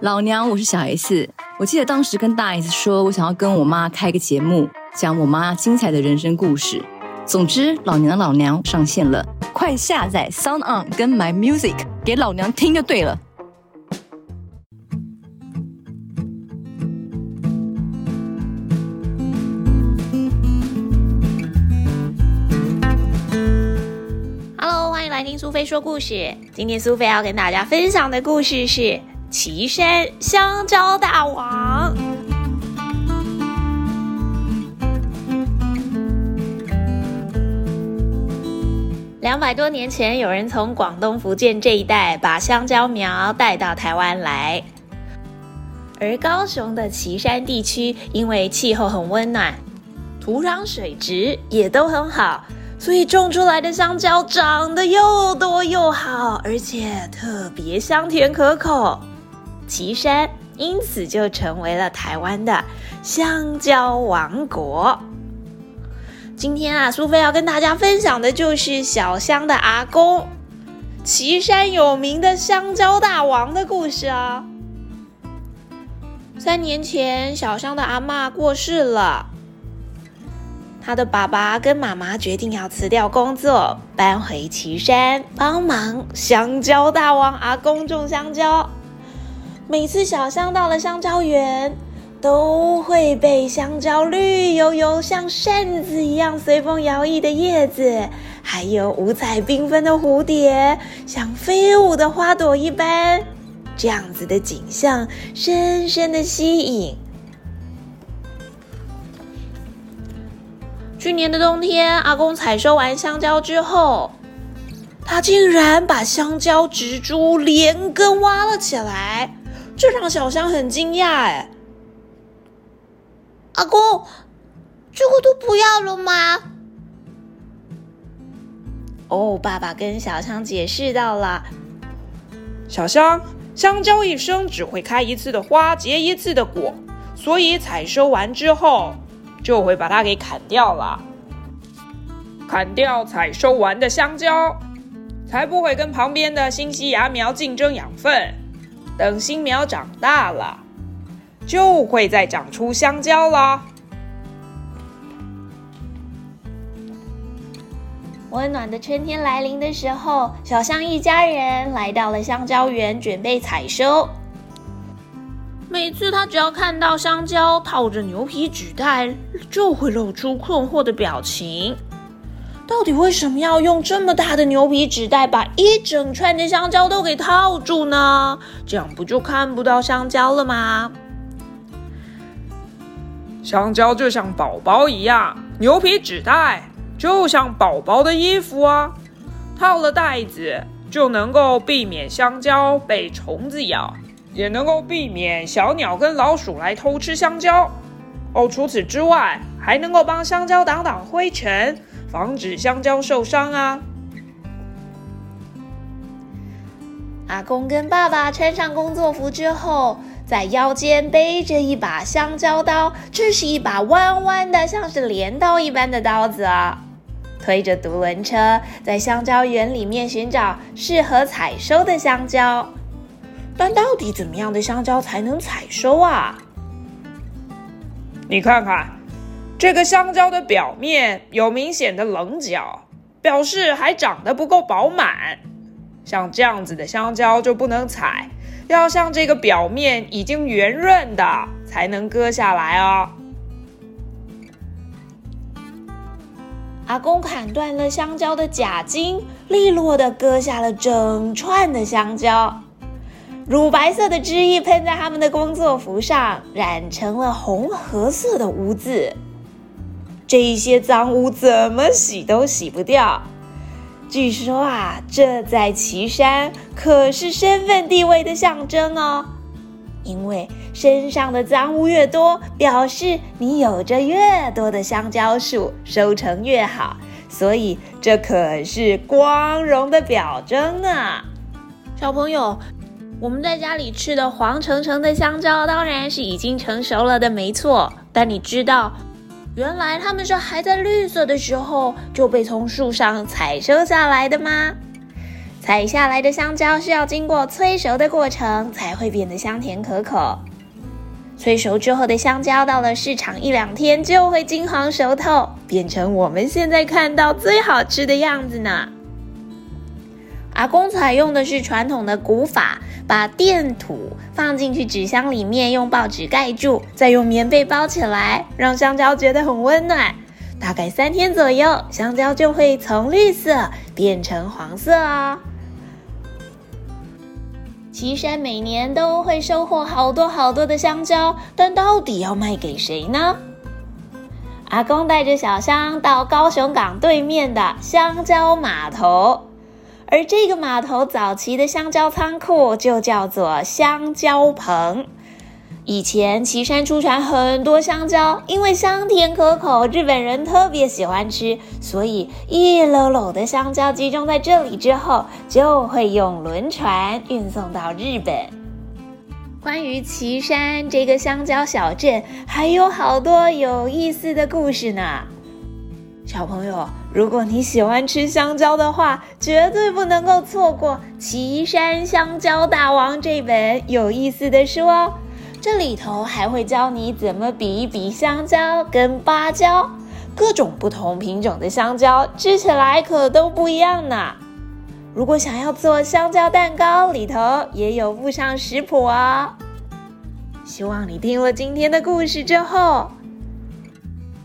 老娘，我是小 S。我记得当时跟大 S 说，我想要跟我妈开个节目，讲我妈精彩的人生故事。总之，老娘的老娘上线了，快下载 Sound On 跟 My Music 给老娘听就对了。Hello，欢迎来听苏菲说故事。今天苏菲要跟大家分享的故事是岐山香蕉大王。两百多年前，有人从广东、福建这一带把香蕉苗带到台湾来，而高雄的岐山地区因为气候很温暖，土壤水质也都很好，所以种出来的香蕉长得又多又好，而且特别香甜可口。岐山因此就成为了台湾的香蕉王国。今天啊，苏菲要跟大家分享的就是小香的阿公，岐山有名的香蕉大王的故事啊。三年前，小香的阿妈过世了，他的爸爸跟妈妈决定要辞掉工作，搬回岐山帮忙香蕉大王阿公种香蕉。每次小香到了香蕉园，都会被香蕉绿油油、像扇子一样随风摇曳的叶子，还有五彩缤纷的蝴蝶，像飞舞的花朵一般，这样子的景象深深的吸引。去年的冬天，阿公采收完香蕉之后，他竟然把香蕉植株连根挖了起来，这让小香很惊讶。哎。阿公，这个都不要了吗？哦，爸爸跟小香解释到了。小香，香蕉一生只会开一次的花，结一次的果，所以采收完之后就会把它给砍掉了。砍掉采收完的香蕉，才不会跟旁边的新西芽苗竞争养分。等新苗长大了。就会再长出香蕉啦。温暖的春天来临的时候，小香一家人来到了香蕉园，准备采收。每次他只要看到香蕉套着牛皮纸袋，就会露出困惑的表情。到底为什么要用这么大的牛皮纸袋把一整串的香蕉都给套住呢？这样不就看不到香蕉了吗？香蕉就像宝宝一样，牛皮纸袋就像宝宝的衣服啊，套了袋子就能够避免香蕉被虫子咬，也能够避免小鸟跟老鼠来偷吃香蕉。哦，除此之外，还能够帮香蕉挡挡灰尘，防止香蕉受伤啊。阿公跟爸爸穿上工作服之后。在腰间背着一把香蕉刀，这是一把弯弯的，像是镰刀一般的刀子啊。推着独轮车，在香蕉园里面寻找适合采收的香蕉。但到底怎么样的香蕉才能采收啊？你看看，这个香蕉的表面有明显的棱角，表示还长得不够饱满。像这样子的香蕉就不能采。要像这个表面已经圆润的，才能割下来哦。阿公砍断了香蕉的假茎，利落的割下了整串的香蕉。乳白色的汁液喷在他们的工作服上，染成了红褐色的污渍。这一些脏污怎么洗都洗不掉。据说啊，这在岐山可是身份地位的象征哦。因为身上的脏污越多，表示你有着越多的香蕉树，收成越好，所以这可是光荣的表征呢。小朋友，我们在家里吃的黄澄澄的香蕉，当然是已经成熟了的，没错。但你知道？原来他们是还在绿色的时候就被从树上采收下来的吗？采下来的香蕉是要经过催熟的过程，才会变得香甜可口。催熟之后的香蕉，到了市场一两天就会金黄熟透，变成我们现在看到最好吃的样子呢。阿公采用的是传统的古法，把垫土放进去纸箱里面，用报纸盖住，再用棉被包起来，让香蕉觉得很温暖。大概三天左右，香蕉就会从绿色变成黄色哦。岐山每年都会收获好多好多的香蕉，但到底要卖给谁呢？阿公带着小香到高雄港对面的香蕉码头，而这个码头早期的香蕉仓库就叫做香蕉棚。以前岐山出产很多香蕉，因为香甜可口，日本人特别喜欢吃，所以一篓篓的香蕉集中在这里之后，就会用轮船运送到日本。关于岐山这个香蕉小镇，还有好多有意思的故事呢。小朋友，如果你喜欢吃香蕉的话，绝对不能够错过《岐山香蕉大王》这本有意思的书哦。这里头还会教你怎么比一比香蕉跟芭蕉，各种不同品种的香蕉吃起来可都不一样呢。如果想要做香蕉蛋糕，里头也有附上食谱哦。希望你听了今天的故事之后，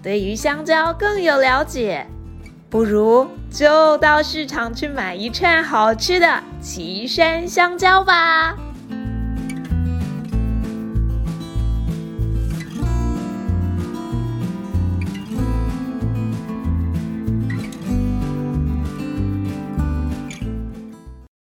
对于香蕉更有了解。不如就到市场去买一串好吃的岐山香蕉吧。